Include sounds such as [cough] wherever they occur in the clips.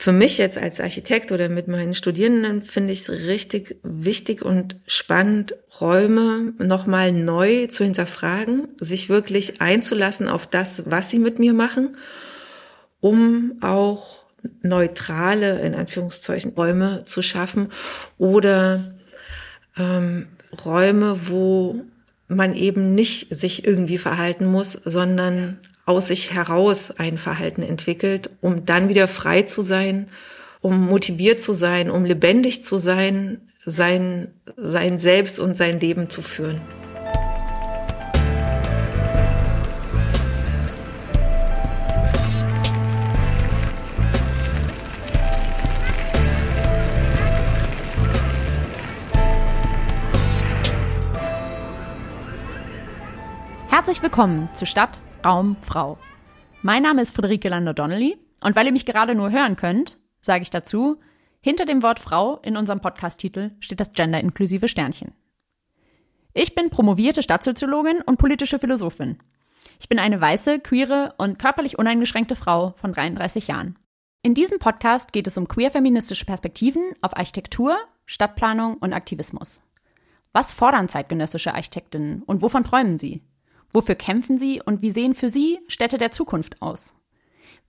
für mich jetzt als Architekt oder mit meinen Studierenden finde ich es richtig wichtig und spannend, Räume nochmal neu zu hinterfragen, sich wirklich einzulassen auf das, was sie mit mir machen, um auch neutrale, in Anführungszeichen, Räume zu schaffen oder ähm, Räume, wo man eben nicht sich irgendwie verhalten muss, sondern aus sich heraus ein Verhalten entwickelt, um dann wieder frei zu sein, um motiviert zu sein, um lebendig zu sein, sein, sein Selbst und sein Leben zu führen. Herzlich willkommen zu Stadt, Raum, Frau. Mein Name ist Friederike Lando-Donnelly und weil ihr mich gerade nur hören könnt, sage ich dazu, hinter dem Wort Frau in unserem Podcast-Titel steht das genderinklusive Sternchen. Ich bin promovierte Stadtsoziologin und politische Philosophin. Ich bin eine weiße, queere und körperlich uneingeschränkte Frau von 33 Jahren. In diesem Podcast geht es um queer-feministische Perspektiven auf Architektur, Stadtplanung und Aktivismus. Was fordern zeitgenössische Architektinnen und wovon träumen sie? Wofür kämpfen sie und wie sehen für sie Städte der Zukunft aus?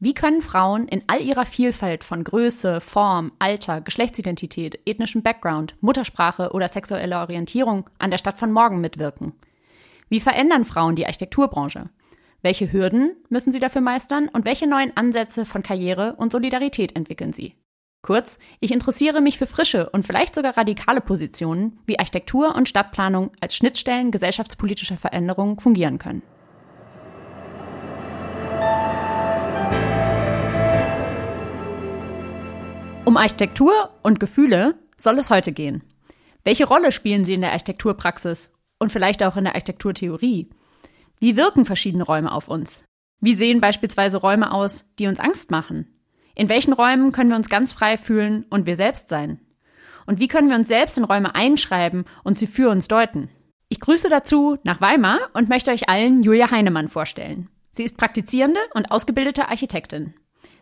Wie können Frauen in all ihrer Vielfalt von Größe, Form, Alter, Geschlechtsidentität, ethnischem Background, Muttersprache oder sexueller Orientierung an der Stadt von morgen mitwirken? Wie verändern Frauen die Architekturbranche? Welche Hürden müssen sie dafür meistern und welche neuen Ansätze von Karriere und Solidarität entwickeln sie? Kurz, ich interessiere mich für frische und vielleicht sogar radikale Positionen, wie Architektur und Stadtplanung als Schnittstellen gesellschaftspolitischer Veränderungen fungieren können. Um Architektur und Gefühle soll es heute gehen. Welche Rolle spielen sie in der Architekturpraxis und vielleicht auch in der Architekturtheorie? Wie wirken verschiedene Räume auf uns? Wie sehen beispielsweise Räume aus, die uns Angst machen? In welchen Räumen können wir uns ganz frei fühlen und wir selbst sein? Und wie können wir uns selbst in Räume einschreiben und sie für uns deuten? Ich grüße dazu nach Weimar und möchte euch allen Julia Heinemann vorstellen. Sie ist praktizierende und ausgebildete Architektin.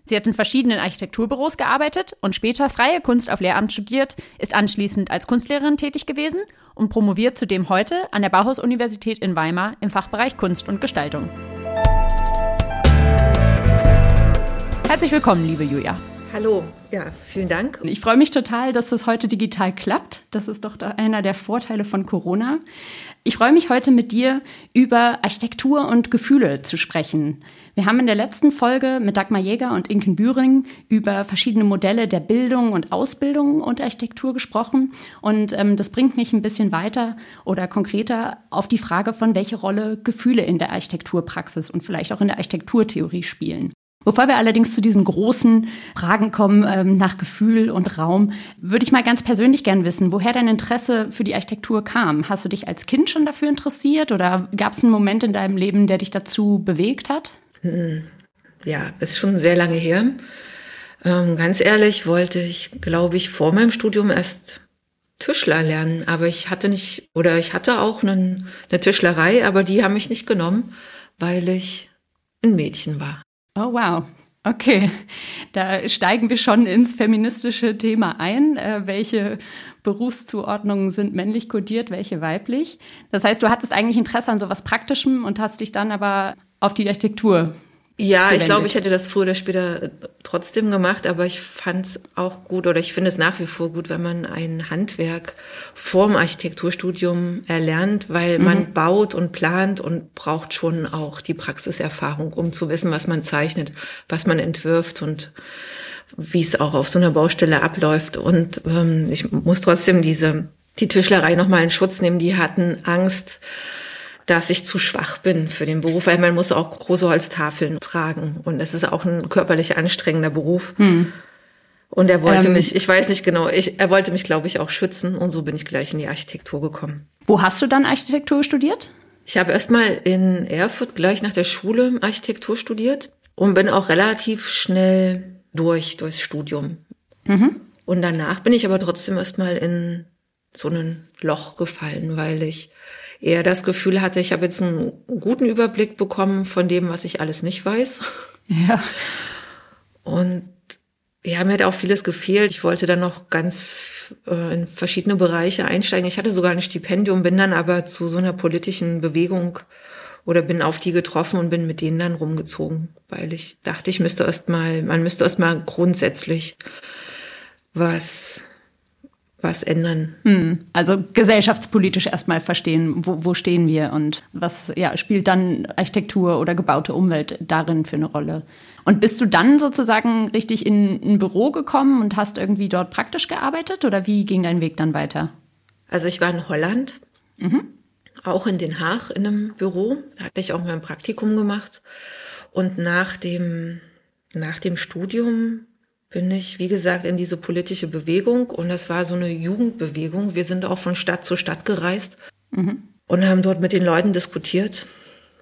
Sie hat in verschiedenen Architekturbüros gearbeitet und später freie Kunst auf Lehramt studiert, ist anschließend als Kunstlehrerin tätig gewesen und promoviert zudem heute an der Bauhaus-Universität in Weimar im Fachbereich Kunst und Gestaltung. Herzlich willkommen, liebe Julia. Hallo, ja, vielen Dank. Ich freue mich total, dass das heute digital klappt. Das ist doch einer der Vorteile von Corona. Ich freue mich heute mit dir über Architektur und Gefühle zu sprechen. Wir haben in der letzten Folge mit Dagmar Jäger und Inken Bühring über verschiedene Modelle der Bildung und Ausbildung und Architektur gesprochen. Und ähm, das bringt mich ein bisschen weiter oder konkreter auf die Frage von, welche Rolle Gefühle in der Architekturpraxis und vielleicht auch in der Architekturtheorie spielen. Bevor wir allerdings zu diesen großen Fragen kommen ähm, nach Gefühl und Raum, würde ich mal ganz persönlich gern wissen, woher dein Interesse für die Architektur kam. Hast du dich als Kind schon dafür interessiert oder gab es einen Moment in deinem Leben, der dich dazu bewegt hat? Hm. Ja, ist schon sehr lange her. Ähm, ganz ehrlich wollte ich, glaube ich, vor meinem Studium erst Tischler lernen, aber ich hatte nicht, oder ich hatte auch einen, eine Tischlerei, aber die haben mich nicht genommen, weil ich ein Mädchen war. Oh, wow. Okay, da steigen wir schon ins feministische Thema ein. Äh, welche Berufszuordnungen sind männlich kodiert, welche weiblich? Das heißt, du hattest eigentlich Interesse an sowas Praktischem und hast dich dann aber auf die Architektur ja, gewendet. ich glaube, ich hätte das früher oder später äh, trotzdem gemacht, aber ich fand es auch gut oder ich finde es nach wie vor gut, wenn man ein Handwerk vorm Architekturstudium erlernt, weil mhm. man baut und plant und braucht schon auch die Praxiserfahrung, um zu wissen, was man zeichnet, was man entwirft und wie es auch auf so einer Baustelle abläuft. Und ähm, ich muss trotzdem diese die Tischlerei nochmal in Schutz nehmen. Die hatten Angst, dass ich zu schwach bin für den Beruf, weil man muss auch große Holztafeln tragen und es ist auch ein körperlich anstrengender Beruf. Hm. Und er wollte ähm, mich, ich weiß nicht genau, ich, er wollte mich, glaube ich, auch schützen und so bin ich gleich in die Architektur gekommen. Wo hast du dann Architektur studiert? Ich habe erstmal in Erfurt gleich nach der Schule Architektur studiert und bin auch relativ schnell durch durchs Studium. Mhm. Und danach bin ich aber trotzdem erstmal in so ein Loch gefallen, weil ich eher das Gefühl hatte, ich habe jetzt einen guten Überblick bekommen von dem, was ich alles nicht weiß. Ja. Und ja, mir hat auch vieles gefehlt. Ich wollte dann noch ganz äh, in verschiedene Bereiche einsteigen. Ich hatte sogar ein Stipendium, bin dann aber zu so einer politischen Bewegung oder bin auf die getroffen und bin mit denen dann rumgezogen, weil ich dachte, ich müsste erst mal, man müsste erst mal grundsätzlich was was ändern. Hm, also gesellschaftspolitisch erstmal verstehen, wo, wo stehen wir und was ja, spielt dann Architektur oder gebaute Umwelt darin für eine Rolle. Und bist du dann sozusagen richtig in ein Büro gekommen und hast irgendwie dort praktisch gearbeitet oder wie ging dein Weg dann weiter? Also ich war in Holland, mhm. auch in Den Haag in einem Büro. Da hatte ich auch mein Praktikum gemacht. Und nach dem, nach dem Studium bin ich, wie gesagt, in diese politische Bewegung und das war so eine Jugendbewegung. Wir sind auch von Stadt zu Stadt gereist mhm. und haben dort mit den Leuten diskutiert.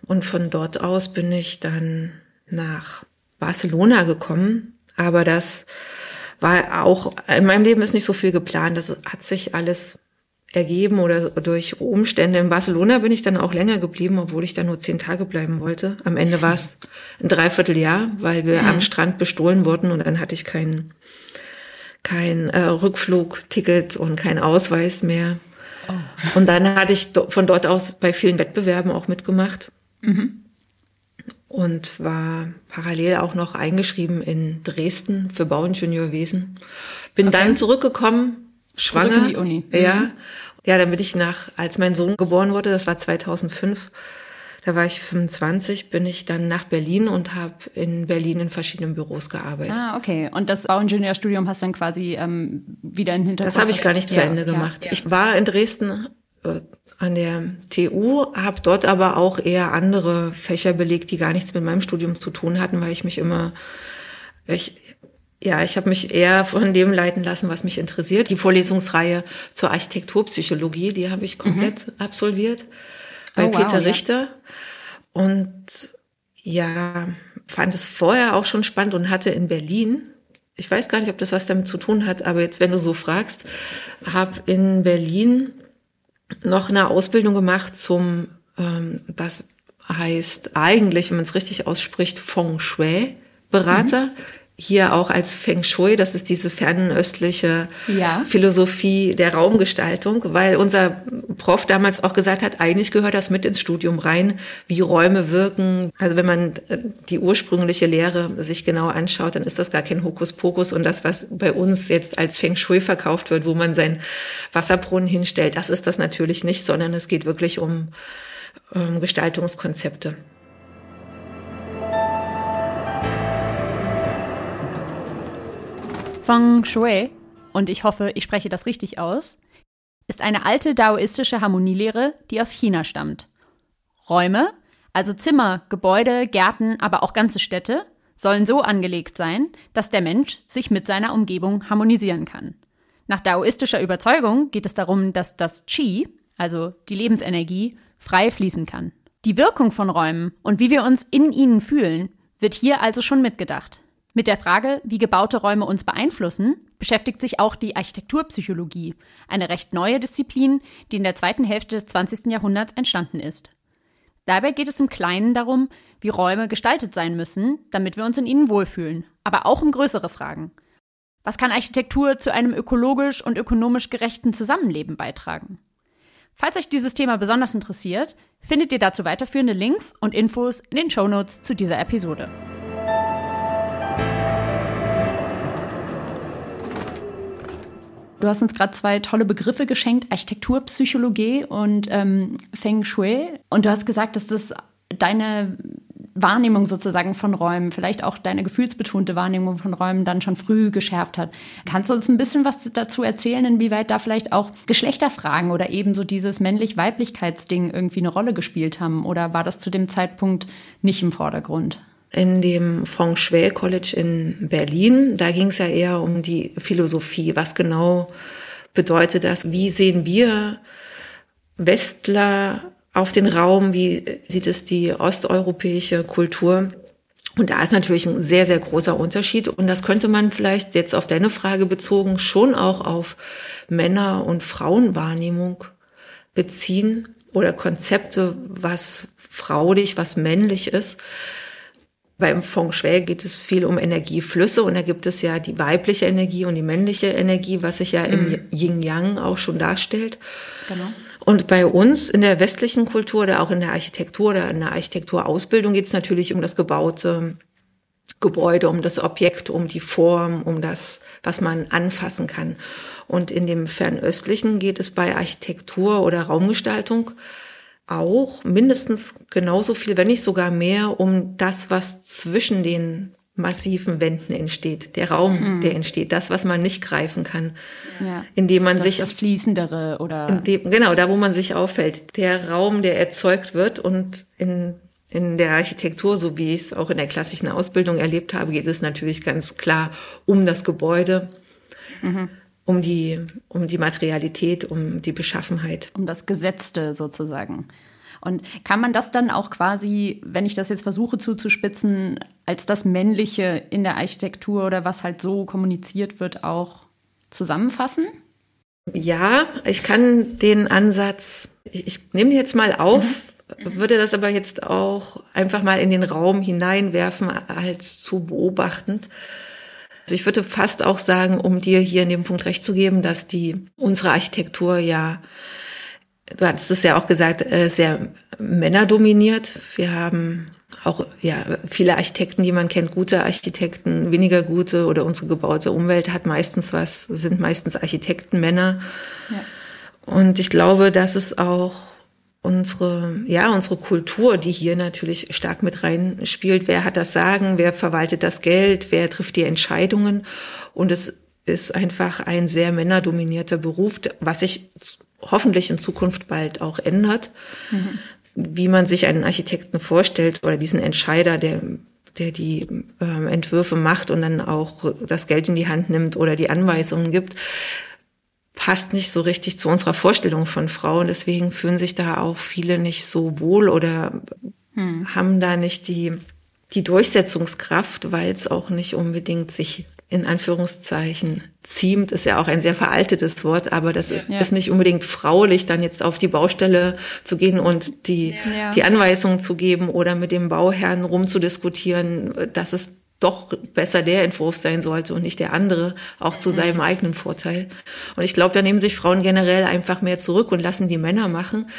Und von dort aus bin ich dann nach Barcelona gekommen. Aber das war auch, in meinem Leben ist nicht so viel geplant. Das hat sich alles ergeben oder durch Umstände. In Barcelona bin ich dann auch länger geblieben, obwohl ich da nur zehn Tage bleiben wollte. Am Ende war es ein Dreivierteljahr, weil wir mhm. am Strand bestohlen wurden und dann hatte ich kein, kein äh, Rückflugticket und kein Ausweis mehr. Oh. Und dann hatte ich von dort aus bei vielen Wettbewerben auch mitgemacht. Mhm. Und war parallel auch noch eingeschrieben in Dresden für Bauingenieurwesen. Bin okay. dann zurückgekommen, schwanger. Zurück in die Uni. Mhm. Ja. Ja, dann bin ich nach, als mein Sohn geboren wurde, das war 2005, da war ich 25, bin ich dann nach Berlin und habe in Berlin in verschiedenen Büros gearbeitet. Ah, okay. Und das Bauingenieurstudium hast du dann quasi ähm, wieder in Hintergrund? Das habe ich gar nicht zu ja, Ende gemacht. Ja. Ich war in Dresden äh, an der TU, habe dort aber auch eher andere Fächer belegt, die gar nichts mit meinem Studium zu tun hatten, weil ich mich immer, ich ja, ich habe mich eher von dem leiten lassen, was mich interessiert. Die Vorlesungsreihe zur Architekturpsychologie, die habe ich komplett mhm. absolviert bei oh, wow, Peter Richter. Ja. Und ja, fand es vorher auch schon spannend und hatte in Berlin, ich weiß gar nicht, ob das was damit zu tun hat, aber jetzt, wenn du so fragst, habe in Berlin noch eine Ausbildung gemacht zum, ähm, das heißt eigentlich, wenn man es richtig ausspricht, Feng Shui Berater. Mhm hier auch als Feng Shui, das ist diese fernöstliche ja. Philosophie der Raumgestaltung, weil unser Prof damals auch gesagt hat, eigentlich gehört das mit ins Studium rein, wie Räume wirken. Also wenn man äh, die ursprüngliche Lehre sich genau anschaut, dann ist das gar kein Hokuspokus und das, was bei uns jetzt als Feng Shui verkauft wird, wo man seinen Wasserbrunnen hinstellt, das ist das natürlich nicht, sondern es geht wirklich um, um Gestaltungskonzepte. Feng Shui, und ich hoffe, ich spreche das richtig aus, ist eine alte daoistische Harmonielehre, die aus China stammt. Räume, also Zimmer, Gebäude, Gärten, aber auch ganze Städte, sollen so angelegt sein, dass der Mensch sich mit seiner Umgebung harmonisieren kann. Nach daoistischer Überzeugung geht es darum, dass das Qi, also die Lebensenergie, frei fließen kann. Die Wirkung von Räumen und wie wir uns in ihnen fühlen, wird hier also schon mitgedacht. Mit der Frage, wie gebaute Räume uns beeinflussen, beschäftigt sich auch die Architekturpsychologie, eine recht neue Disziplin, die in der zweiten Hälfte des 20. Jahrhunderts entstanden ist. Dabei geht es im Kleinen darum, wie Räume gestaltet sein müssen, damit wir uns in ihnen wohlfühlen, aber auch um größere Fragen. Was kann Architektur zu einem ökologisch und ökonomisch gerechten Zusammenleben beitragen? Falls euch dieses Thema besonders interessiert, findet ihr dazu weiterführende Links und Infos in den Shownotes zu dieser Episode. Du hast uns gerade zwei tolle Begriffe geschenkt, Architekturpsychologie und ähm, Feng Shui. Und du hast gesagt, dass das deine Wahrnehmung sozusagen von Räumen, vielleicht auch deine gefühlsbetonte Wahrnehmung von Räumen dann schon früh geschärft hat. Kannst du uns ein bisschen was dazu erzählen, inwieweit da vielleicht auch Geschlechterfragen oder eben so dieses männlich-weiblichkeitsding irgendwie eine Rolle gespielt haben? Oder war das zu dem Zeitpunkt nicht im Vordergrund? In dem Feng Shui College in Berlin. Da ging es ja eher um die Philosophie. Was genau bedeutet das? Wie sehen wir Westler auf den Raum? Wie sieht es die osteuropäische Kultur? Und da ist natürlich ein sehr, sehr großer Unterschied. Und das könnte man vielleicht jetzt auf deine Frage bezogen schon auch auf Männer- und Frauenwahrnehmung beziehen oder Konzepte, was fraulich, was männlich ist. Beim Feng Shui geht es viel um Energieflüsse und da gibt es ja die weibliche Energie und die männliche Energie, was sich ja mhm. im Yin-Yang auch schon darstellt. Genau. Und bei uns in der westlichen Kultur oder auch in der Architektur oder in der Architekturausbildung geht es natürlich um das gebaute Gebäude, um das Objekt, um die Form, um das, was man anfassen kann. Und in dem Fernöstlichen geht es bei Architektur oder Raumgestaltung auch mindestens genauso viel, wenn nicht sogar mehr, um das, was zwischen den massiven Wänden entsteht, der Raum, mhm. der entsteht, das, was man nicht greifen kann, ja. indem man das, sich das fließendere oder dem, genau da, wo man sich auffällt, der Raum, der erzeugt wird und in in der Architektur, so wie ich es auch in der klassischen Ausbildung erlebt habe, geht es natürlich ganz klar um das Gebäude. Mhm um die, um die Materialität, um die Beschaffenheit. Um das Gesetzte sozusagen. Und kann man das dann auch quasi, wenn ich das jetzt versuche zuzuspitzen, als das Männliche in der Architektur oder was halt so kommuniziert wird, auch zusammenfassen? Ja, ich kann den Ansatz, ich, ich nehme jetzt mal auf, mhm. würde das aber jetzt auch einfach mal in den Raum hineinwerfen als zu beobachtend. Also ich würde fast auch sagen, um dir hier in dem Punkt recht zu geben, dass die unsere Architektur ja, du hattest es ja auch gesagt, äh, sehr männerdominiert. Wir haben auch ja viele Architekten, die man kennt, gute Architekten, weniger gute oder unsere gebaute Umwelt hat meistens was, sind meistens Architekten Männer. Ja. Und ich glaube, dass es auch unsere, ja, unsere Kultur, die hier natürlich stark mit reinspielt. Wer hat das Sagen? Wer verwaltet das Geld? Wer trifft die Entscheidungen? Und es ist einfach ein sehr männerdominierter Beruf, was sich hoffentlich in Zukunft bald auch ändert. Mhm. Wie man sich einen Architekten vorstellt oder diesen Entscheider, der der die äh, Entwürfe macht und dann auch das Geld in die Hand nimmt oder die Anweisungen gibt passt nicht so richtig zu unserer Vorstellung von Frauen. Deswegen fühlen sich da auch viele nicht so wohl oder hm. haben da nicht die, die Durchsetzungskraft, weil es auch nicht unbedingt sich in Anführungszeichen ziemt, ist ja auch ein sehr veraltetes Wort, aber das ist, ja. ist nicht unbedingt fraulich, dann jetzt auf die Baustelle zu gehen und die, ja. die Anweisungen zu geben oder mit dem Bauherrn rumzudiskutieren. Das ist doch besser der Entwurf sein sollte und nicht der andere, auch zu seinem eigenen Vorteil. Und ich glaube, da nehmen sich Frauen generell einfach mehr zurück und lassen die Männer machen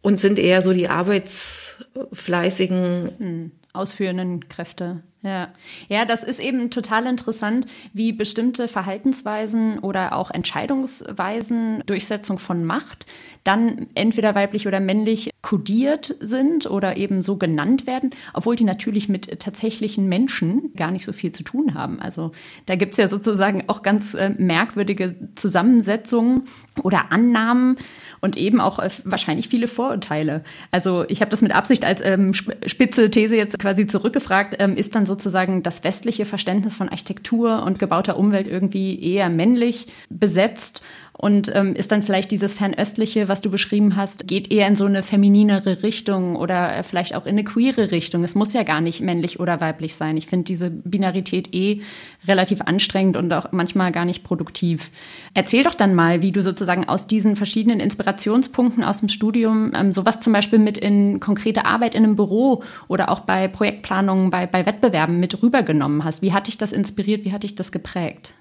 und sind eher so die arbeitsfleißigen, hm, ausführenden Kräfte. Ja. ja, das ist eben total interessant, wie bestimmte Verhaltensweisen oder auch Entscheidungsweisen, Durchsetzung von Macht, dann entweder weiblich oder männlich kodiert sind oder eben so genannt werden, obwohl die natürlich mit tatsächlichen Menschen gar nicht so viel zu tun haben. Also da gibt's ja sozusagen auch ganz äh, merkwürdige Zusammensetzungen oder Annahmen und eben auch äh, wahrscheinlich viele Vorurteile. Also ich habe das mit Absicht als ähm, spitze These jetzt quasi zurückgefragt, ähm, ist dann sozusagen das westliche Verständnis von Architektur und gebauter Umwelt irgendwie eher männlich besetzt und ähm, ist dann vielleicht dieses Fernöstliche, was du beschrieben hast, geht eher in so eine femininere Richtung oder äh, vielleicht auch in eine queere Richtung. Es muss ja gar nicht männlich oder weiblich sein. Ich finde diese Binarität eh relativ anstrengend und auch manchmal gar nicht produktiv. Erzähl doch dann mal, wie du sozusagen aus diesen verschiedenen Inspirationspunkten aus dem Studium ähm, sowas zum Beispiel mit in konkrete Arbeit in einem Büro oder auch bei Projektplanungen, bei, bei Wettbewerben mit rübergenommen hast. Wie hat dich das inspiriert? Wie hat dich das geprägt?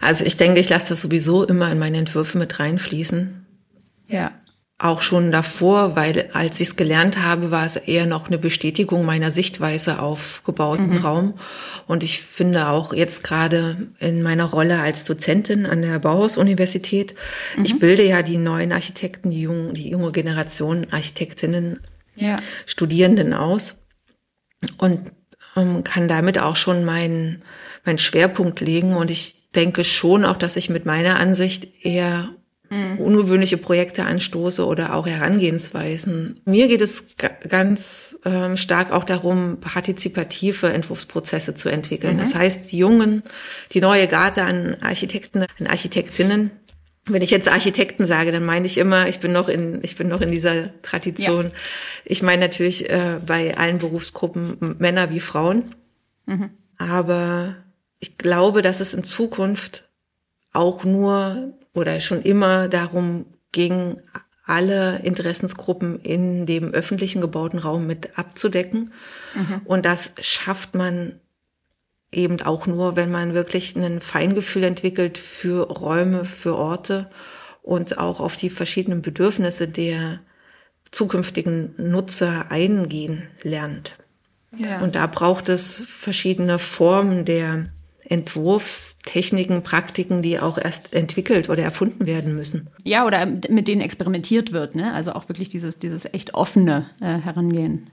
Also ich denke, ich lasse das sowieso immer in meine Entwürfe mit reinfließen. Ja. Auch schon davor, weil als ich es gelernt habe, war es eher noch eine Bestätigung meiner Sichtweise auf gebauten mhm. Raum. Und ich finde auch jetzt gerade in meiner Rolle als Dozentin an der Bauhaus-Universität, mhm. ich bilde ja die neuen Architekten, die, jungen, die junge Generation Architektinnen, ja. Studierenden aus und ähm, kann damit auch schon meinen meinen Schwerpunkt legen. Und ich denke schon auch, dass ich mit meiner Ansicht eher mhm. ungewöhnliche Projekte anstoße oder auch Herangehensweisen. Mir geht es ganz ähm, stark auch darum, partizipative Entwurfsprozesse zu entwickeln. Mhm. Das heißt, die Jungen, die neue Garde an Architekten, an Architektinnen, wenn ich jetzt Architekten sage, dann meine ich immer, ich bin noch in, ich bin noch in dieser Tradition. Ja. Ich meine natürlich äh, bei allen Berufsgruppen Männer wie Frauen. Mhm. Aber ich glaube, dass es in Zukunft auch nur oder schon immer darum ging, alle Interessensgruppen in dem öffentlichen gebauten Raum mit abzudecken. Mhm. Und das schafft man eben auch nur, wenn man wirklich ein Feingefühl entwickelt für Räume, für Orte und auch auf die verschiedenen Bedürfnisse der zukünftigen Nutzer eingehen lernt. Ja. Und da braucht es verschiedene Formen der Entwurfstechniken, Praktiken, die auch erst entwickelt oder erfunden werden müssen. Ja, oder mit denen experimentiert wird, ne? Also auch wirklich dieses, dieses echt offene äh, Herangehen.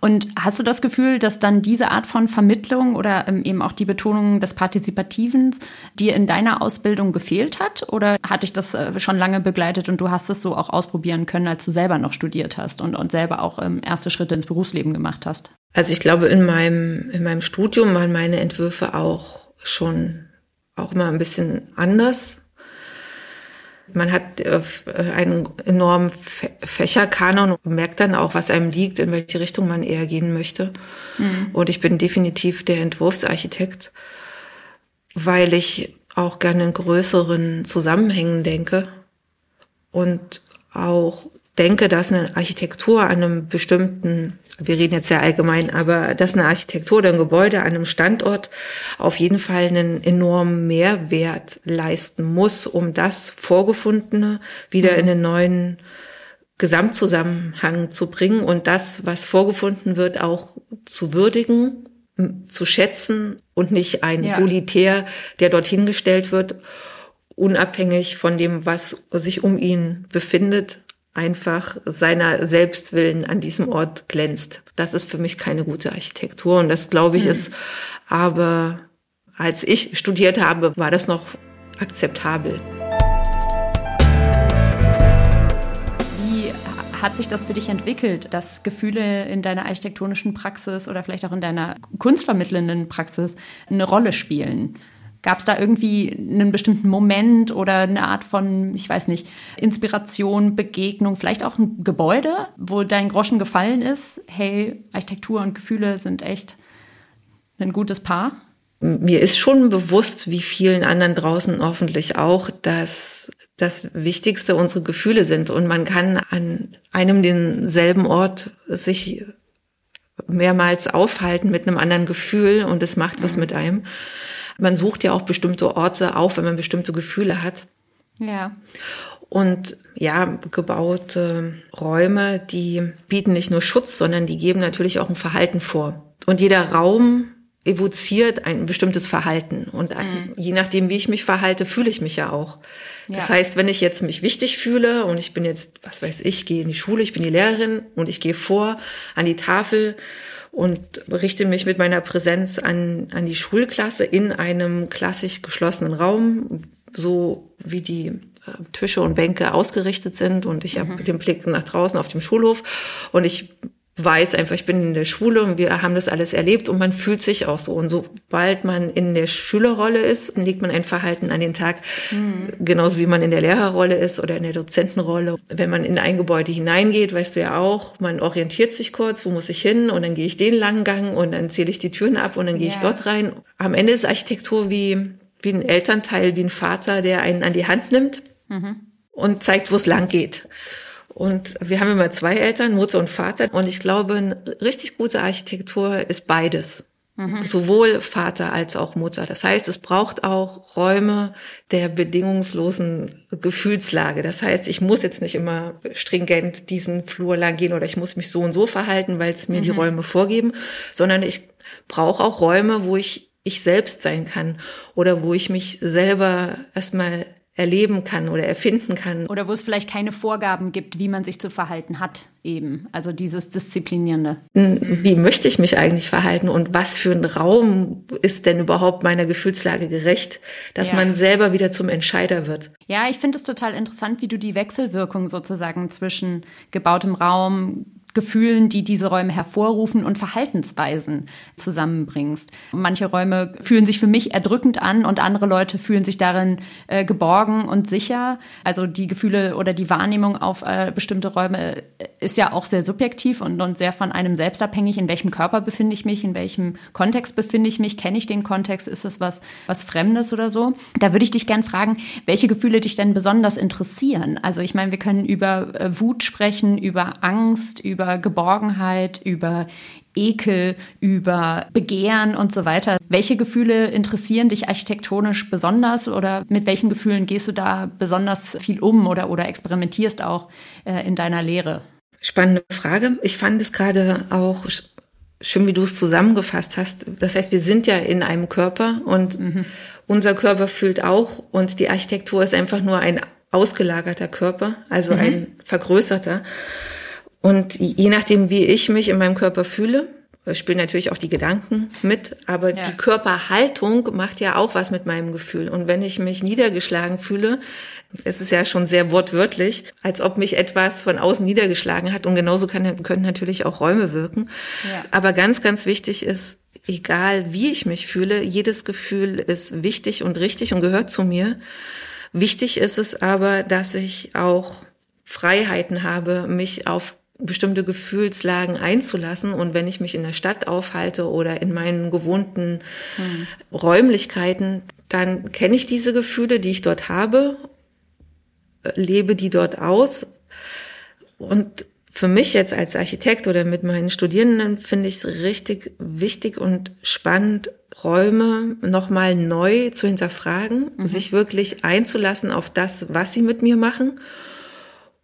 Und hast du das Gefühl, dass dann diese Art von Vermittlung oder ähm, eben auch die Betonung des Partizipativen dir in deiner Ausbildung gefehlt hat? Oder hat dich das äh, schon lange begleitet und du hast es so auch ausprobieren können, als du selber noch studiert hast und, und selber auch ähm, erste Schritte ins Berufsleben gemacht hast? Also ich glaube, in meinem, in meinem Studium waren meine Entwürfe auch schon auch immer ein bisschen anders. Man hat äh, einen enormen Fächerkanon und merkt dann auch, was einem liegt, in welche Richtung man eher gehen möchte. Mhm. Und ich bin definitiv der Entwurfsarchitekt, weil ich auch gerne in größeren Zusammenhängen denke und auch denke, dass eine Architektur an einem bestimmten wir reden jetzt sehr allgemein, aber dass eine Architektur oder ein Gebäude an einem Standort auf jeden Fall einen enormen Mehrwert leisten muss, um das Vorgefundene wieder mhm. in einen neuen Gesamtzusammenhang zu bringen und das, was vorgefunden wird, auch zu würdigen, zu schätzen und nicht ein ja. Solitär, der dorthin gestellt wird, unabhängig von dem, was sich um ihn befindet, einfach seiner Selbstwillen an diesem Ort glänzt. Das ist für mich keine gute Architektur und das glaube ich mhm. ist aber als ich studiert habe, war das noch akzeptabel. Wie hat sich das für dich entwickelt, dass Gefühle in deiner architektonischen Praxis oder vielleicht auch in deiner kunstvermittelnden Praxis eine Rolle spielen? Gab es da irgendwie einen bestimmten Moment oder eine Art von, ich weiß nicht, Inspiration, Begegnung, vielleicht auch ein Gebäude, wo dein Groschen gefallen ist? Hey, Architektur und Gefühle sind echt ein gutes Paar? Mir ist schon bewusst, wie vielen anderen draußen hoffentlich auch, dass das Wichtigste unsere Gefühle sind. Und man kann an einem denselben Ort sich mehrmals aufhalten mit einem anderen Gefühl und es macht was mit einem. Man sucht ja auch bestimmte Orte auf, wenn man bestimmte Gefühle hat. Ja. Und ja, gebaute Räume, die bieten nicht nur Schutz, sondern die geben natürlich auch ein Verhalten vor. Und jeder Raum evoziert ein bestimmtes Verhalten. Und mhm. je nachdem, wie ich mich verhalte, fühle ich mich ja auch. Ja. Das heißt, wenn ich jetzt mich wichtig fühle und ich bin jetzt, was weiß ich, gehe in die Schule, ich bin die Lehrerin und ich gehe vor an die Tafel und richte mich mit meiner Präsenz an, an die Schulklasse in einem klassisch geschlossenen Raum, so wie die äh, Tische und Bänke ausgerichtet sind und ich mhm. habe den Blick nach draußen auf dem Schulhof und ich weiß einfach, ich bin in der Schule und wir haben das alles erlebt und man fühlt sich auch so. Und sobald man in der Schülerrolle ist, legt man ein Verhalten an den Tag, mhm. genauso wie man in der Lehrerrolle ist oder in der Dozentenrolle. Wenn man in ein Gebäude hineingeht, weißt du ja auch, man orientiert sich kurz, wo muss ich hin und dann gehe ich den langen Gang und dann zähle ich die Türen ab und dann gehe ja. ich dort rein. Am Ende ist Architektur wie, wie ein Elternteil, wie ein Vater, der einen an die Hand nimmt mhm. und zeigt, wo es lang geht. Und wir haben immer zwei Eltern, Mutter und Vater. Und ich glaube, eine richtig gute Architektur ist beides. Mhm. Sowohl Vater als auch Mutter. Das heißt, es braucht auch Räume der bedingungslosen Gefühlslage. Das heißt, ich muss jetzt nicht immer stringent diesen Flur lang gehen oder ich muss mich so und so verhalten, weil es mir mhm. die Räume vorgeben, sondern ich brauche auch Räume, wo ich ich selbst sein kann oder wo ich mich selber erstmal erleben kann oder erfinden kann. Oder wo es vielleicht keine Vorgaben gibt, wie man sich zu verhalten hat, eben. Also dieses Disziplinierende. Wie möchte ich mich eigentlich verhalten und was für ein Raum ist denn überhaupt meiner Gefühlslage gerecht, dass ja. man selber wieder zum Entscheider wird? Ja, ich finde es total interessant, wie du die Wechselwirkung sozusagen zwischen gebautem Raum, Gefühlen, die diese Räume hervorrufen und Verhaltensweisen zusammenbringst. Manche Räume fühlen sich für mich erdrückend an und andere Leute fühlen sich darin äh, geborgen und sicher. Also die Gefühle oder die Wahrnehmung auf äh, bestimmte Räume ist ja auch sehr subjektiv und, und sehr von einem selbst abhängig. In welchem Körper befinde ich mich? In welchem Kontext befinde ich mich? Kenne ich den Kontext? Ist es was, was Fremdes oder so? Da würde ich dich gern fragen, welche Gefühle dich denn besonders interessieren? Also ich meine, wir können über äh, Wut sprechen, über Angst, über Geborgenheit, über Ekel, über Begehren und so weiter. Welche Gefühle interessieren dich architektonisch besonders oder mit welchen Gefühlen gehst du da besonders viel um oder, oder experimentierst auch äh, in deiner Lehre? Spannende Frage. Ich fand es gerade auch schön, wie du es zusammengefasst hast. Das heißt, wir sind ja in einem Körper und mhm. unser Körper fühlt auch und die Architektur ist einfach nur ein ausgelagerter Körper, also mhm. ein vergrößerter. Und je nachdem, wie ich mich in meinem Körper fühle, spielen natürlich auch die Gedanken mit, aber ja. die Körperhaltung macht ja auch was mit meinem Gefühl. Und wenn ich mich niedergeschlagen fühle, es ist ja schon sehr wortwörtlich, als ob mich etwas von außen niedergeschlagen hat. Und genauso kann, können natürlich auch Räume wirken. Ja. Aber ganz, ganz wichtig ist, egal wie ich mich fühle, jedes Gefühl ist wichtig und richtig und gehört zu mir. Wichtig ist es aber, dass ich auch Freiheiten habe, mich auf bestimmte Gefühlslagen einzulassen. Und wenn ich mich in der Stadt aufhalte oder in meinen gewohnten hm. Räumlichkeiten, dann kenne ich diese Gefühle, die ich dort habe, lebe die dort aus. Und für mich jetzt als Architekt oder mit meinen Studierenden finde ich es richtig wichtig und spannend, Räume nochmal neu zu hinterfragen, mhm. sich wirklich einzulassen auf das, was sie mit mir machen,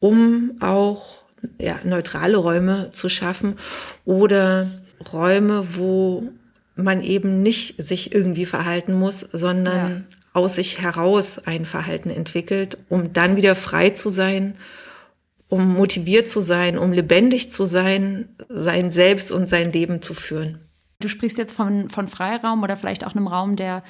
um auch ja, neutrale Räume zu schaffen oder Räume, wo man eben nicht sich irgendwie verhalten muss, sondern ja. aus sich heraus ein Verhalten entwickelt, um dann wieder frei zu sein, um motiviert zu sein, um lebendig zu sein, sein Selbst und sein Leben zu führen. Du sprichst jetzt von, von Freiraum oder vielleicht auch einem Raum, der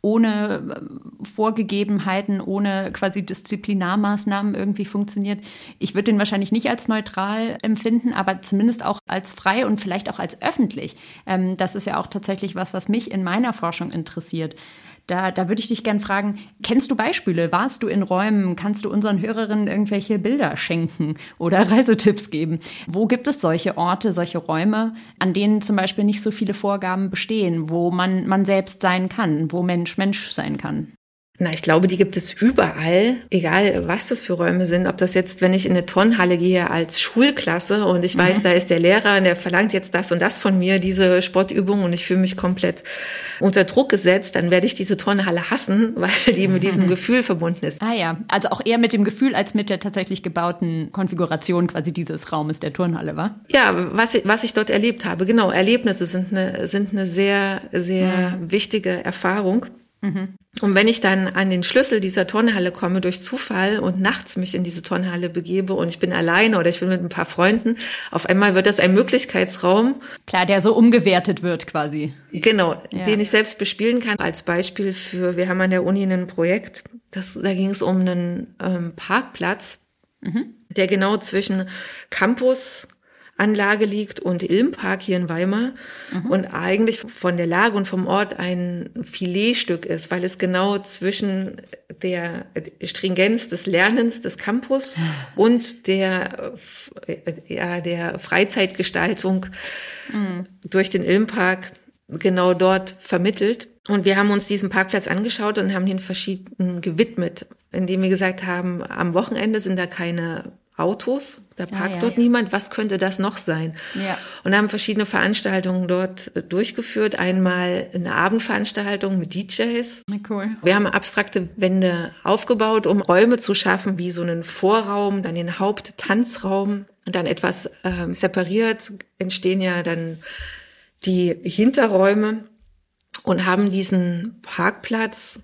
ohne äh, Vorgegebenheiten, ohne quasi Disziplinarmaßnahmen irgendwie funktioniert. Ich würde den wahrscheinlich nicht als neutral empfinden, aber zumindest auch als frei und vielleicht auch als öffentlich. Ähm, das ist ja auch tatsächlich was, was mich in meiner Forschung interessiert. Da, da würde ich dich gerne fragen, kennst du Beispiele? Warst du in Räumen? Kannst du unseren Hörerinnen irgendwelche Bilder schenken oder [laughs] Reisetipps geben? Wo gibt es solche Orte, solche Räume, an denen zum Beispiel nicht so viele Vorgaben bestehen, wo man, man selbst sein kann, wo Mensch Mensch sein kann? Na, ich glaube, die gibt es überall, egal was das für Räume sind. Ob das jetzt, wenn ich in eine Turnhalle gehe als Schulklasse und ich weiß, mhm. da ist der Lehrer und der verlangt jetzt das und das von mir, diese Sportübung und ich fühle mich komplett unter Druck gesetzt, dann werde ich diese Turnhalle hassen, [laughs] weil die mit diesem Gefühl verbunden ist. Ah ja, also auch eher mit dem Gefühl als mit der tatsächlich gebauten Konfiguration quasi dieses Raumes der Turnhalle, war? Ja, was ich, was ich dort erlebt habe, genau. Erlebnisse sind eine, sind eine sehr, sehr mhm. wichtige Erfahrung. Mhm. Und wenn ich dann an den Schlüssel dieser Turnhalle komme durch Zufall und nachts mich in diese Turnhalle begebe und ich bin alleine oder ich bin mit ein paar Freunden, auf einmal wird das ein Möglichkeitsraum. Klar, der so umgewertet wird quasi. Genau, ja. den ich selbst bespielen kann. Als Beispiel für, wir haben an der Uni ein Projekt, das, da ging es um einen ähm, Parkplatz, mhm. der genau zwischen Campus Anlage liegt und Ilmpark hier in Weimar mhm. und eigentlich von der Lage und vom Ort ein Filetstück ist, weil es genau zwischen der Stringenz des Lernens des Campus [laughs] und der, ja, der Freizeitgestaltung mhm. durch den Ilmpark genau dort vermittelt. Und wir haben uns diesen Parkplatz angeschaut und haben den verschiedenen gewidmet, indem wir gesagt haben, am Wochenende sind da keine Autos, da parkt ja, dort ja. niemand, was könnte das noch sein? Ja. Und haben verschiedene Veranstaltungen dort äh, durchgeführt. Einmal eine Abendveranstaltung mit DJs. Cool. Wir haben abstrakte Wände aufgebaut, um Räume zu schaffen, wie so einen Vorraum, dann den Haupttanzraum und dann etwas ähm, separiert entstehen ja dann die Hinterräume und haben diesen Parkplatz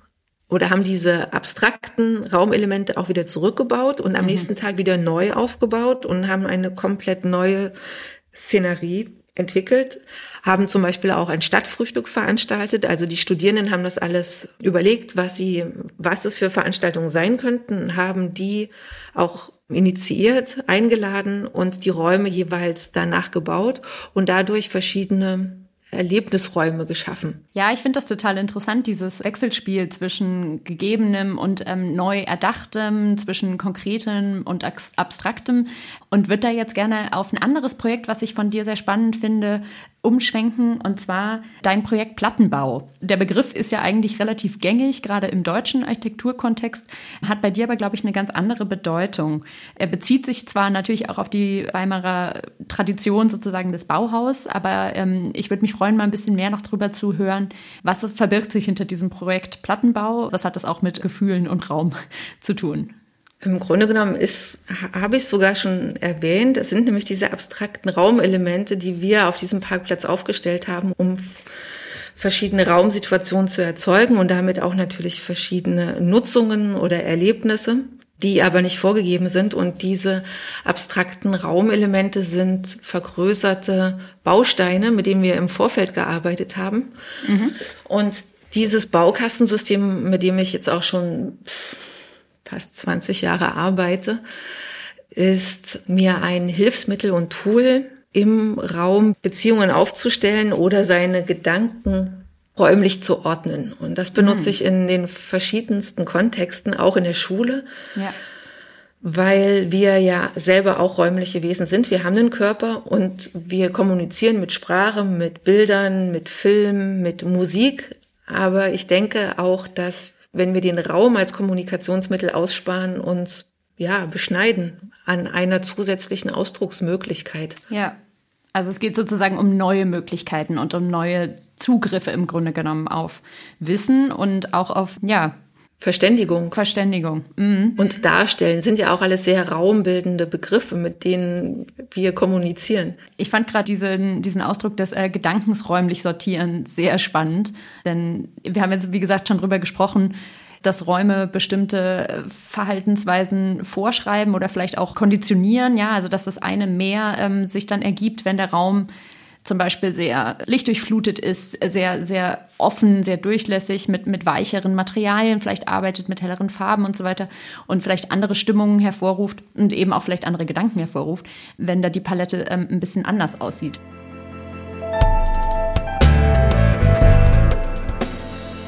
oder haben diese abstrakten Raumelemente auch wieder zurückgebaut und am mhm. nächsten Tag wieder neu aufgebaut und haben eine komplett neue Szenerie entwickelt, haben zum Beispiel auch ein Stadtfrühstück veranstaltet. Also die Studierenden haben das alles überlegt, was sie, was es für Veranstaltungen sein könnten, haben die auch initiiert, eingeladen und die Räume jeweils danach gebaut und dadurch verschiedene Erlebnisräume geschaffen. Ja, ich finde das total interessant, dieses Wechselspiel zwischen gegebenem und ähm, neu erdachtem, zwischen konkretem und abstraktem und würde da jetzt gerne auf ein anderes Projekt, was ich von dir sehr spannend finde, umschwenken und zwar dein Projekt Plattenbau. Der Begriff ist ja eigentlich relativ gängig, gerade im deutschen Architekturkontext, hat bei dir aber, glaube ich, eine ganz andere Bedeutung. Er bezieht sich zwar natürlich auch auf die Weimarer Tradition sozusagen des Bauhaus, aber ähm, ich würde mich freuen, mal ein bisschen mehr noch drüber zu hören, was verbirgt sich hinter diesem Projekt Plattenbau, was hat das auch mit Gefühlen und Raum [laughs] zu tun? Im Grunde genommen ist, habe ich sogar schon erwähnt, es sind nämlich diese abstrakten Raumelemente, die wir auf diesem Parkplatz aufgestellt haben, um verschiedene Raumsituationen zu erzeugen und damit auch natürlich verschiedene Nutzungen oder Erlebnisse, die aber nicht vorgegeben sind. Und diese abstrakten Raumelemente sind vergrößerte Bausteine, mit denen wir im Vorfeld gearbeitet haben. Mhm. Und dieses Baukastensystem, mit dem ich jetzt auch schon fast 20 Jahre arbeite, ist mir ein Hilfsmittel und Tool, im Raum Beziehungen aufzustellen oder seine Gedanken räumlich zu ordnen. Und das benutze mhm. ich in den verschiedensten Kontexten, auch in der Schule. Ja. Weil wir ja selber auch räumliche Wesen sind. Wir haben einen Körper und wir kommunizieren mit Sprache, mit Bildern, mit Film, mit Musik. Aber ich denke auch, dass wenn wir den Raum als Kommunikationsmittel aussparen, uns ja beschneiden an einer zusätzlichen Ausdrucksmöglichkeit. Ja. Also es geht sozusagen um neue Möglichkeiten und um neue Zugriffe im Grunde genommen auf Wissen und auch auf, ja, Verständigung. Verständigung. Mhm. Und Darstellen sind ja auch alles sehr raumbildende Begriffe, mit denen wir kommunizieren. Ich fand gerade diesen, diesen Ausdruck des äh, Gedankensräumlich sortieren sehr spannend. Denn wir haben jetzt, wie gesagt, schon drüber gesprochen, dass Räume bestimmte Verhaltensweisen vorschreiben oder vielleicht auch konditionieren. Ja, also dass das eine mehr ähm, sich dann ergibt, wenn der Raum zum Beispiel sehr lichtdurchflutet ist, sehr, sehr offen, sehr durchlässig, mit, mit weicheren Materialien, vielleicht arbeitet mit helleren Farben und so weiter und vielleicht andere Stimmungen hervorruft und eben auch vielleicht andere Gedanken hervorruft, wenn da die Palette ähm, ein bisschen anders aussieht.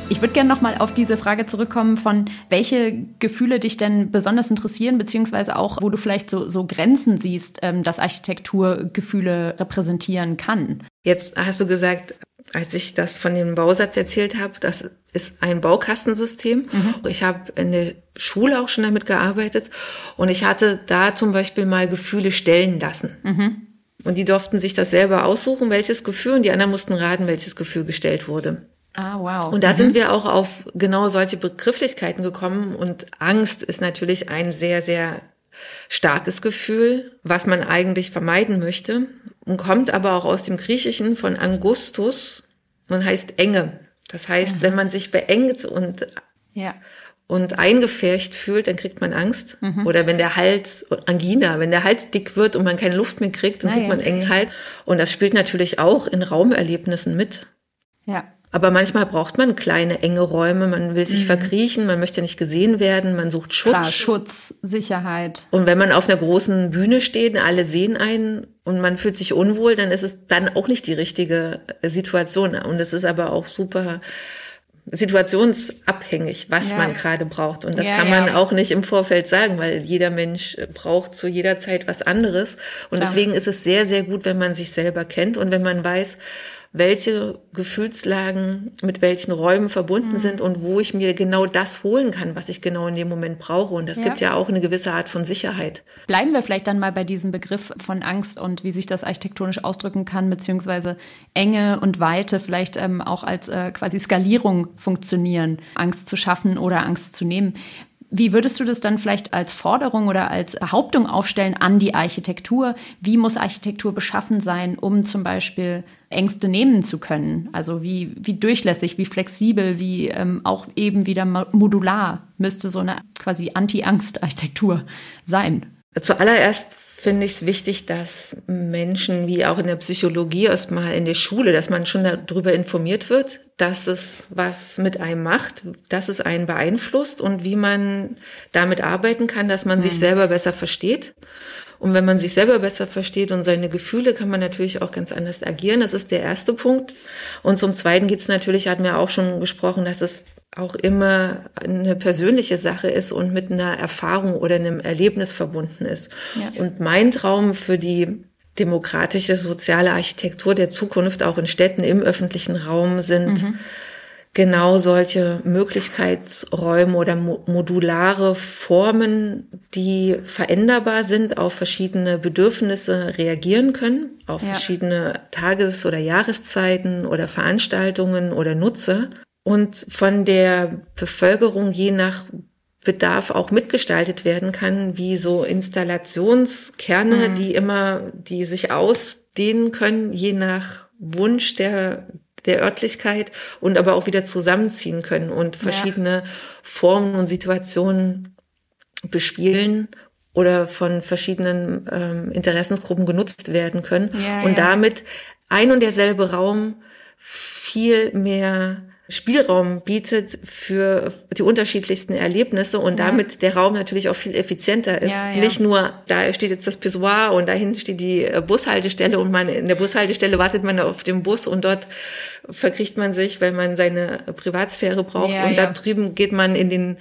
Ich würde gerne nochmal auf diese Frage zurückkommen von, welche Gefühle dich denn besonders interessieren, beziehungsweise auch, wo du vielleicht so, so Grenzen siehst, ähm, dass Architektur Gefühle repräsentieren kann. Jetzt hast du gesagt, als ich das von dem Bausatz erzählt habe, das ist ein Baukastensystem. Mhm. Ich habe in der Schule auch schon damit gearbeitet und ich hatte da zum Beispiel mal Gefühle stellen lassen. Mhm. Und die durften sich das selber aussuchen, welches Gefühl, und die anderen mussten raten, welches Gefühl gestellt wurde. Ah, wow. Und da mhm. sind wir auch auf genau solche Begrifflichkeiten gekommen. Und Angst ist natürlich ein sehr, sehr starkes Gefühl, was man eigentlich vermeiden möchte und kommt aber auch aus dem Griechischen von Angustus und heißt Enge. Das heißt, mhm. wenn man sich beengt und, ja. und eingefärcht fühlt, dann kriegt man Angst. Mhm. Oder wenn der Hals, Angina, wenn der Hals dick wird und man keine Luft mehr kriegt, dann ah, kriegt ja. man engen Hals. Und das spielt natürlich auch in Raumerlebnissen mit. Ja. Aber manchmal braucht man kleine, enge Räume. Man will sich mhm. verkriechen, man möchte nicht gesehen werden, man sucht Schutz. Klar, Schutz, Sicherheit. Und wenn man auf einer großen Bühne steht, alle sehen einen und man fühlt sich unwohl, dann ist es dann auch nicht die richtige Situation. Und es ist aber auch super situationsabhängig, was ja. man gerade braucht. Und das ja, kann man ja. auch nicht im Vorfeld sagen, weil jeder Mensch braucht zu jeder Zeit was anderes. Und Klar. deswegen ist es sehr, sehr gut, wenn man sich selber kennt und wenn man weiß, welche Gefühlslagen mit welchen Räumen verbunden mhm. sind und wo ich mir genau das holen kann, was ich genau in dem Moment brauche. Und das ja. gibt ja auch eine gewisse Art von Sicherheit. Bleiben wir vielleicht dann mal bei diesem Begriff von Angst und wie sich das architektonisch ausdrücken kann, beziehungsweise Enge und Weite vielleicht ähm, auch als äh, quasi Skalierung funktionieren, Angst zu schaffen oder Angst zu nehmen. Wie würdest du das dann vielleicht als Forderung oder als Behauptung aufstellen an die Architektur? Wie muss Architektur beschaffen sein, um zum Beispiel Ängste nehmen zu können? Also wie, wie durchlässig, wie flexibel, wie ähm, auch eben wieder modular müsste so eine quasi Anti-Angst-Architektur sein? Zuallererst finde ich es wichtig, dass Menschen, wie auch in der Psychologie, erstmal in der Schule, dass man schon darüber informiert wird, dass es was mit einem macht, dass es einen beeinflusst und wie man damit arbeiten kann, dass man mhm. sich selber besser versteht. Und wenn man sich selber besser versteht und seine Gefühle, kann man natürlich auch ganz anders agieren. Das ist der erste Punkt. Und zum Zweiten geht es natürlich, hatten wir auch schon gesprochen, dass es auch immer eine persönliche Sache ist und mit einer Erfahrung oder einem Erlebnis verbunden ist. Ja. Und mein Traum für die demokratische soziale Architektur der Zukunft auch in Städten im öffentlichen Raum sind mhm. genau solche Möglichkeitsräume oder modulare Formen, die veränderbar sind, auf verschiedene Bedürfnisse reagieren können, auf ja. verschiedene Tages- oder Jahreszeiten oder Veranstaltungen oder Nutzer und von der Bevölkerung je nach Bedarf auch mitgestaltet werden kann, wie so Installationskerne, mhm. die immer, die sich ausdehnen können, je nach Wunsch der, der Örtlichkeit und aber auch wieder zusammenziehen können und verschiedene ja. Formen und Situationen bespielen oder von verschiedenen ähm, Interessensgruppen genutzt werden können ja, und ja. damit ein und derselbe Raum viel mehr Spielraum bietet für die unterschiedlichsten Erlebnisse und ja. damit der Raum natürlich auch viel effizienter ist. Ja, ja. Nicht nur, da steht jetzt das Pissoir und dahin steht die äh, Bushaltestelle und man in der Bushaltestelle wartet man auf den Bus und dort verkriecht man sich, weil man seine Privatsphäre braucht und da drüben geht man in den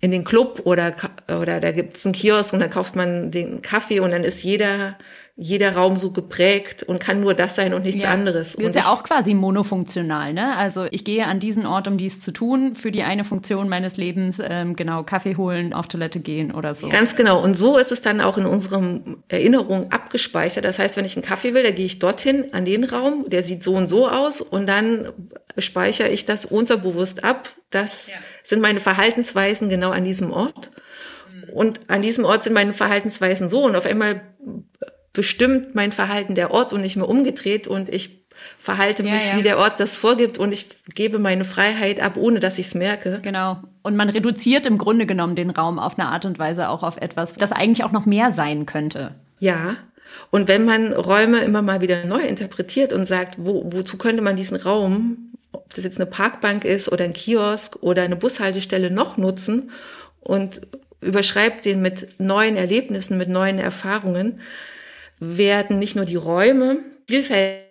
in den Club oder oder da gibt's einen Kiosk und da kauft man den Kaffee und dann ist jeder jeder Raum so geprägt und kann nur das sein und nichts ja. anderes. Das ist ja auch quasi monofunktional, ne? Also ich gehe an diesen Ort, um dies zu tun, für die eine Funktion meines Lebens, ähm, genau, Kaffee holen, auf Toilette gehen oder so. Ganz genau. Und so ist es dann auch in unserem Erinnerung abgespeichert. Das heißt, wenn ich einen Kaffee will, da gehe ich dorthin an den Raum, der sieht so und so aus und dann speichere ich das unterbewusst ab. Das ja. sind meine Verhaltensweisen genau an diesem Ort. Mhm. Und an diesem Ort sind meine Verhaltensweisen so und auf einmal bestimmt mein Verhalten der Ort und nicht mehr umgedreht und ich verhalte ja, mich, ja. wie der Ort das vorgibt und ich gebe meine Freiheit ab, ohne dass ich es merke. Genau. Und man reduziert im Grunde genommen den Raum auf eine Art und Weise auch auf etwas, das eigentlich auch noch mehr sein könnte. Ja. Und wenn man Räume immer mal wieder neu interpretiert und sagt, wo, wozu könnte man diesen Raum, ob das jetzt eine Parkbank ist oder ein Kiosk oder eine Bushaltestelle noch nutzen und überschreibt den mit neuen Erlebnissen, mit neuen Erfahrungen, werden nicht nur die Räume vielfältiger,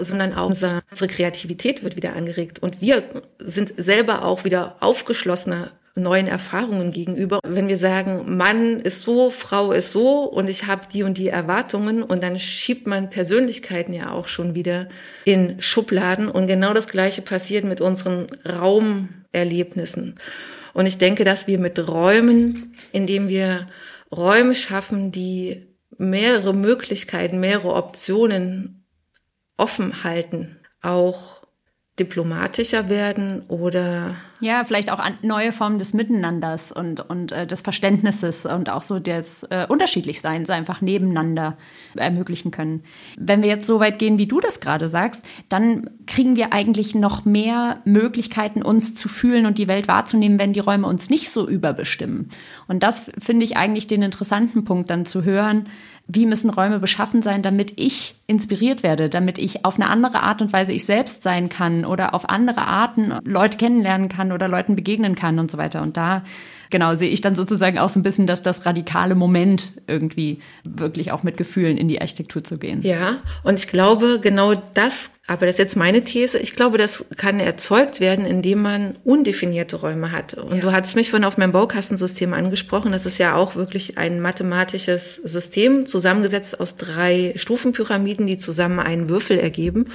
sondern auch unsere Kreativität wird wieder angeregt. Und wir sind selber auch wieder aufgeschlossener neuen Erfahrungen gegenüber. Wenn wir sagen, Mann ist so, Frau ist so und ich habe die und die Erwartungen und dann schiebt man Persönlichkeiten ja auch schon wieder in Schubladen und genau das gleiche passiert mit unseren Raumerlebnissen. Und ich denke, dass wir mit Räumen, indem wir Räume schaffen, die mehrere Möglichkeiten, mehrere Optionen offen halten, auch diplomatischer werden oder ja vielleicht auch neue Formen des Miteinanders und und äh, des Verständnisses und auch so des äh, Unterschiedlichseins einfach nebeneinander ermöglichen können. Wenn wir jetzt so weit gehen, wie du das gerade sagst, dann kriegen wir eigentlich noch mehr Möglichkeiten, uns zu fühlen und die Welt wahrzunehmen, wenn die Räume uns nicht so überbestimmen. Und das finde ich eigentlich den interessanten Punkt dann zu hören wie müssen Räume beschaffen sein, damit ich inspiriert werde, damit ich auf eine andere Art und Weise ich selbst sein kann oder auf andere Arten Leute kennenlernen kann oder Leuten begegnen kann und so weiter. Und da genau, sehe ich dann sozusagen auch so ein bisschen, dass das radikale Moment irgendwie wirklich auch mit Gefühlen in die Architektur zu gehen. Ja, und ich glaube, genau das, aber das ist jetzt meine These, ich glaube, das kann erzeugt werden, indem man undefinierte Räume hat. Und ja. du hattest mich von auf meinem Baukastensystem angesprochen. Das ist ja auch wirklich ein mathematisches System, zusammengesetzt aus drei Stufenpyramiden, die zusammen einen Würfel ergeben.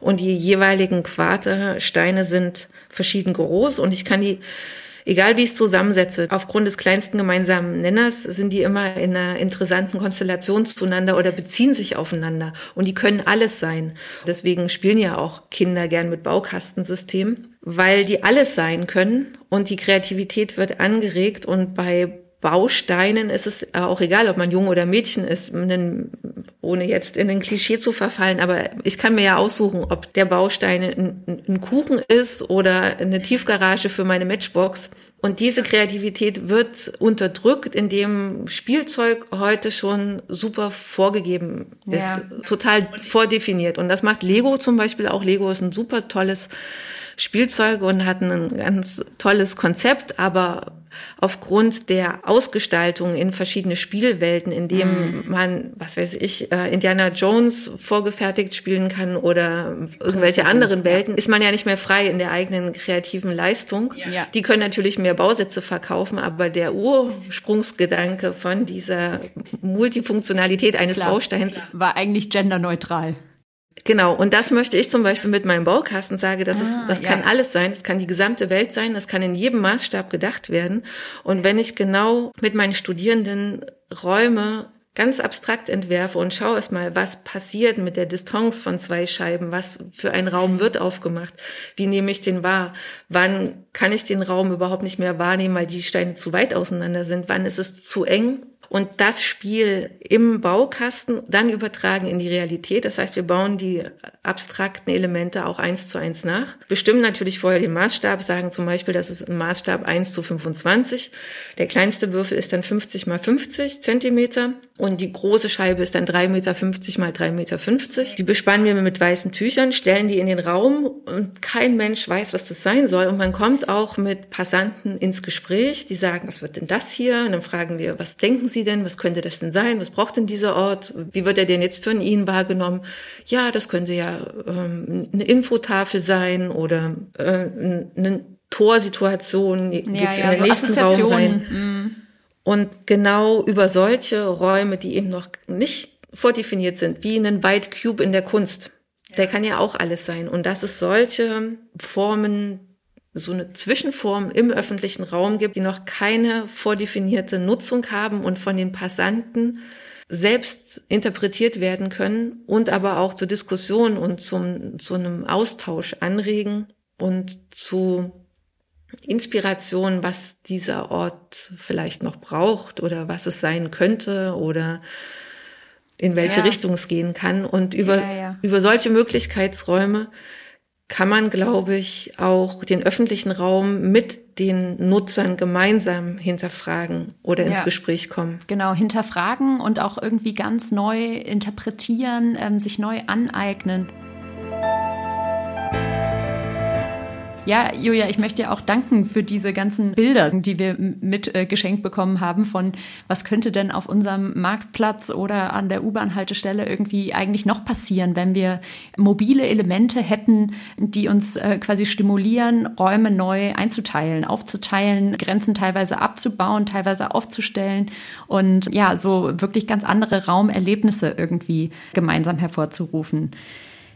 Und die jeweiligen Quadersteine sind verschieden groß und ich kann die egal wie ich es zusammensetze, aufgrund des kleinsten gemeinsamen Nenners sind die immer in einer interessanten Konstellation zueinander oder beziehen sich aufeinander. Und die können alles sein. Deswegen spielen ja auch Kinder gern mit Baukastensystemen, weil die alles sein können und die Kreativität wird angeregt und bei Bausteinen ist es auch egal, ob man Junge oder Mädchen ist, ohne jetzt in ein Klischee zu verfallen. Aber ich kann mir ja aussuchen, ob der Baustein ein, ein Kuchen ist oder eine Tiefgarage für meine Matchbox. Und diese Kreativität wird unterdrückt, indem Spielzeug heute schon super vorgegeben ist, ja. total vordefiniert. Und das macht Lego zum Beispiel auch. Lego ist ein super tolles Spielzeug und hat ein ganz tolles Konzept, aber aufgrund der Ausgestaltung in verschiedene Spielwelten, in dem mm. man, was weiß ich, äh, Indiana Jones vorgefertigt spielen kann oder irgendwelche anderen Welten, ist man ja nicht mehr frei in der eigenen kreativen Leistung. Ja. Die können natürlich mehr Bausätze verkaufen, aber der Ursprungsgedanke von dieser Multifunktionalität eines Klar. Bausteins war eigentlich genderneutral. Genau, und das möchte ich zum Beispiel mit meinem Baukasten sagen, das, ah, ist, das ja. kann alles sein, das kann die gesamte Welt sein, das kann in jedem Maßstab gedacht werden. Und wenn ich genau mit meinen Studierenden Räume ganz abstrakt entwerfe und schaue es mal, was passiert mit der Distanz von zwei Scheiben, was für ein Raum wird aufgemacht, wie nehme ich den wahr, wann kann ich den Raum überhaupt nicht mehr wahrnehmen, weil die Steine zu weit auseinander sind, wann ist es zu eng und das Spiel im Baukasten dann übertragen in die Realität. Das heißt, wir bauen die abstrakten Elemente auch eins zu eins nach. Bestimmen natürlich vorher den Maßstab, sagen zum Beispiel, das ist ein Maßstab 1 zu 25. Der kleinste Würfel ist dann 50 mal 50 Zentimeter. Und die große Scheibe ist dann 3,50 Meter mal 3,50 Meter. Die bespannen wir mit weißen Tüchern, stellen die in den Raum und kein Mensch weiß, was das sein soll. Und man kommt auch mit Passanten ins Gespräch, die sagen, was wird denn das hier? Und dann fragen wir, was denken Sie denn? Was könnte das denn sein? Was braucht denn dieser Ort? Wie wird er denn jetzt von Ihnen wahrgenommen? Ja, das könnte ja ähm, eine Infotafel sein oder äh, eine Torsituation, ja, ja, in den so nächsten Raum sein. Mhm. Und genau über solche Räume, die eben noch nicht vordefiniert sind, wie einen White Cube in der Kunst. Der kann ja auch alles sein. Und dass es solche Formen, so eine Zwischenform im öffentlichen Raum gibt, die noch keine vordefinierte Nutzung haben und von den Passanten selbst interpretiert werden können und aber auch zur Diskussion und zum, zu einem Austausch anregen und zu Inspiration, was dieser Ort vielleicht noch braucht oder was es sein könnte oder in welche ja. Richtung es gehen kann. Und über, ja, ja. über solche Möglichkeitsräume kann man, glaube ich, auch den öffentlichen Raum mit den Nutzern gemeinsam hinterfragen oder ins Gespräch kommen. Genau, hinterfragen und auch irgendwie ganz neu interpretieren, ähm, sich neu aneignen. Ja, Julia, ich möchte dir auch danken für diese ganzen Bilder, die wir mit äh, geschenkt bekommen haben von, was könnte denn auf unserem Marktplatz oder an der U-Bahn-Haltestelle irgendwie eigentlich noch passieren, wenn wir mobile Elemente hätten, die uns äh, quasi stimulieren, Räume neu einzuteilen, aufzuteilen, Grenzen teilweise abzubauen, teilweise aufzustellen und ja, so wirklich ganz andere Raumerlebnisse irgendwie gemeinsam hervorzurufen.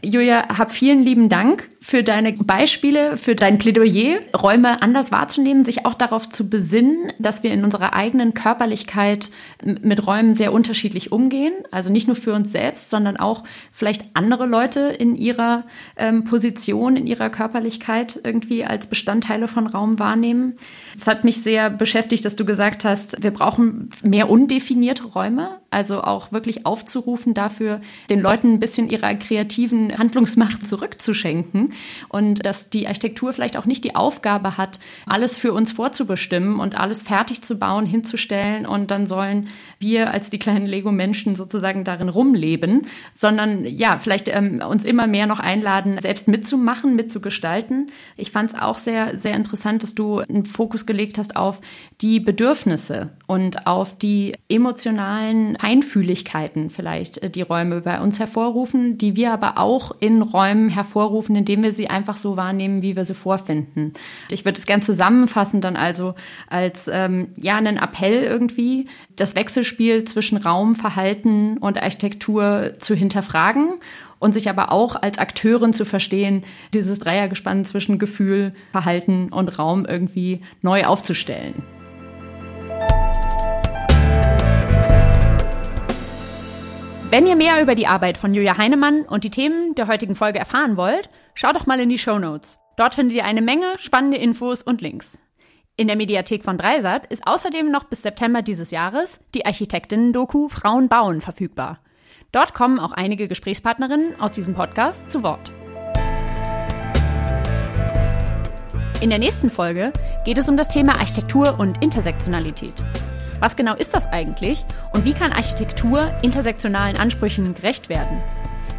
Julia, hab vielen lieben Dank für deine Beispiele, für dein Plädoyer, Räume anders wahrzunehmen, sich auch darauf zu besinnen, dass wir in unserer eigenen Körperlichkeit mit Räumen sehr unterschiedlich umgehen. Also nicht nur für uns selbst, sondern auch vielleicht andere Leute in ihrer ähm, Position, in ihrer Körperlichkeit irgendwie als Bestandteile von Raum wahrnehmen. Es hat mich sehr beschäftigt, dass du gesagt hast, wir brauchen mehr undefinierte Räume, also auch wirklich aufzurufen dafür, den Leuten ein bisschen ihrer kreativen Handlungsmacht zurückzuschenken und dass die Architektur vielleicht auch nicht die Aufgabe hat, alles für uns vorzubestimmen und alles fertig zu bauen, hinzustellen und dann sollen wir als die kleinen Lego-Menschen sozusagen darin rumleben, sondern ja, vielleicht ähm, uns immer mehr noch einladen, selbst mitzumachen, mitzugestalten. Ich fand es auch sehr, sehr interessant, dass du einen Fokus gelegt hast auf die Bedürfnisse und auf die emotionalen Einfühligkeiten vielleicht, äh, die Räume bei uns hervorrufen, die wir aber auch in Räumen hervorrufen, indem wir sie einfach so wahrnehmen, wie wir sie vorfinden. Ich würde es gern zusammenfassen dann also als ähm, ja einen Appell irgendwie, das Wechselspiel zwischen Raum, Verhalten und Architektur zu hinterfragen und sich aber auch als Akteurin zu verstehen, dieses Dreiergespann zwischen Gefühl, Verhalten und Raum irgendwie neu aufzustellen. Wenn ihr mehr über die Arbeit von Julia Heinemann und die Themen der heutigen Folge erfahren wollt, schaut doch mal in die Show Notes. Dort findet ihr eine Menge spannende Infos und Links. In der Mediathek von Dreisat ist außerdem noch bis September dieses Jahres die Architektinnen-Doku Frauen bauen verfügbar. Dort kommen auch einige Gesprächspartnerinnen aus diesem Podcast zu Wort. In der nächsten Folge geht es um das Thema Architektur und Intersektionalität. Was genau ist das eigentlich und wie kann Architektur intersektionalen Ansprüchen gerecht werden?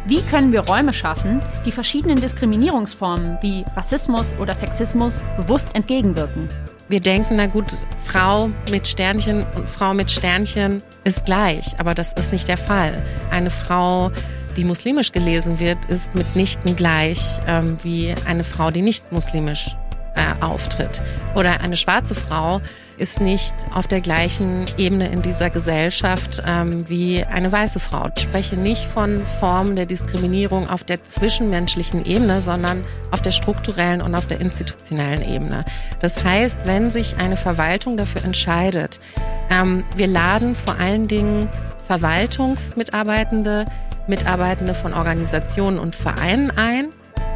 Wie können wir Räume schaffen, die verschiedenen Diskriminierungsformen wie Rassismus oder Sexismus bewusst entgegenwirken? Wir denken, na gut, Frau mit Sternchen und Frau mit Sternchen ist gleich, aber das ist nicht der Fall. Eine Frau, die muslimisch gelesen wird, ist mitnichten gleich ähm, wie eine Frau, die nicht muslimisch äh, auftritt. Oder eine schwarze Frau ist nicht auf der gleichen Ebene in dieser Gesellschaft ähm, wie eine weiße Frau. Ich spreche nicht von Formen der Diskriminierung auf der zwischenmenschlichen Ebene, sondern auf der strukturellen und auf der institutionellen Ebene. Das heißt, wenn sich eine Verwaltung dafür entscheidet, ähm, wir laden vor allen Dingen Verwaltungsmitarbeitende, Mitarbeitende von Organisationen und Vereinen ein,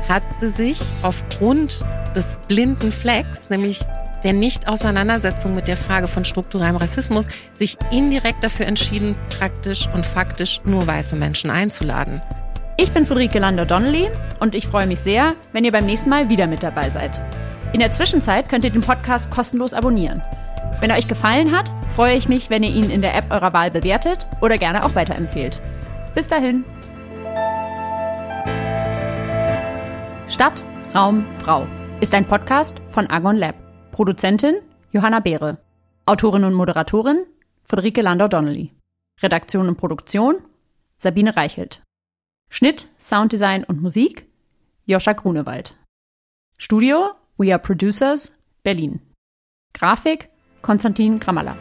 hat sie sich aufgrund des blinden Flecks, nämlich der Nicht-Auseinandersetzung mit der Frage von strukturellem Rassismus, sich indirekt dafür entschieden, praktisch und faktisch nur weiße Menschen einzuladen. Ich bin Friederike Lander-Donnelly und ich freue mich sehr, wenn ihr beim nächsten Mal wieder mit dabei seid. In der Zwischenzeit könnt ihr den Podcast kostenlos abonnieren. Wenn er euch gefallen hat, freue ich mich, wenn ihr ihn in der App eurer Wahl bewertet oder gerne auch weiterempfehlt. Bis dahin. Stadt, Raum, Frau ist ein Podcast von Argon Lab. Produzentin Johanna Beere. Autorin und Moderatorin Friederike Landau-Donnelly. Redaktion und Produktion Sabine Reichelt. Schnitt, Sounddesign und Musik Joscha Grunewald. Studio We Are Producers Berlin. Grafik Konstantin Gramalla.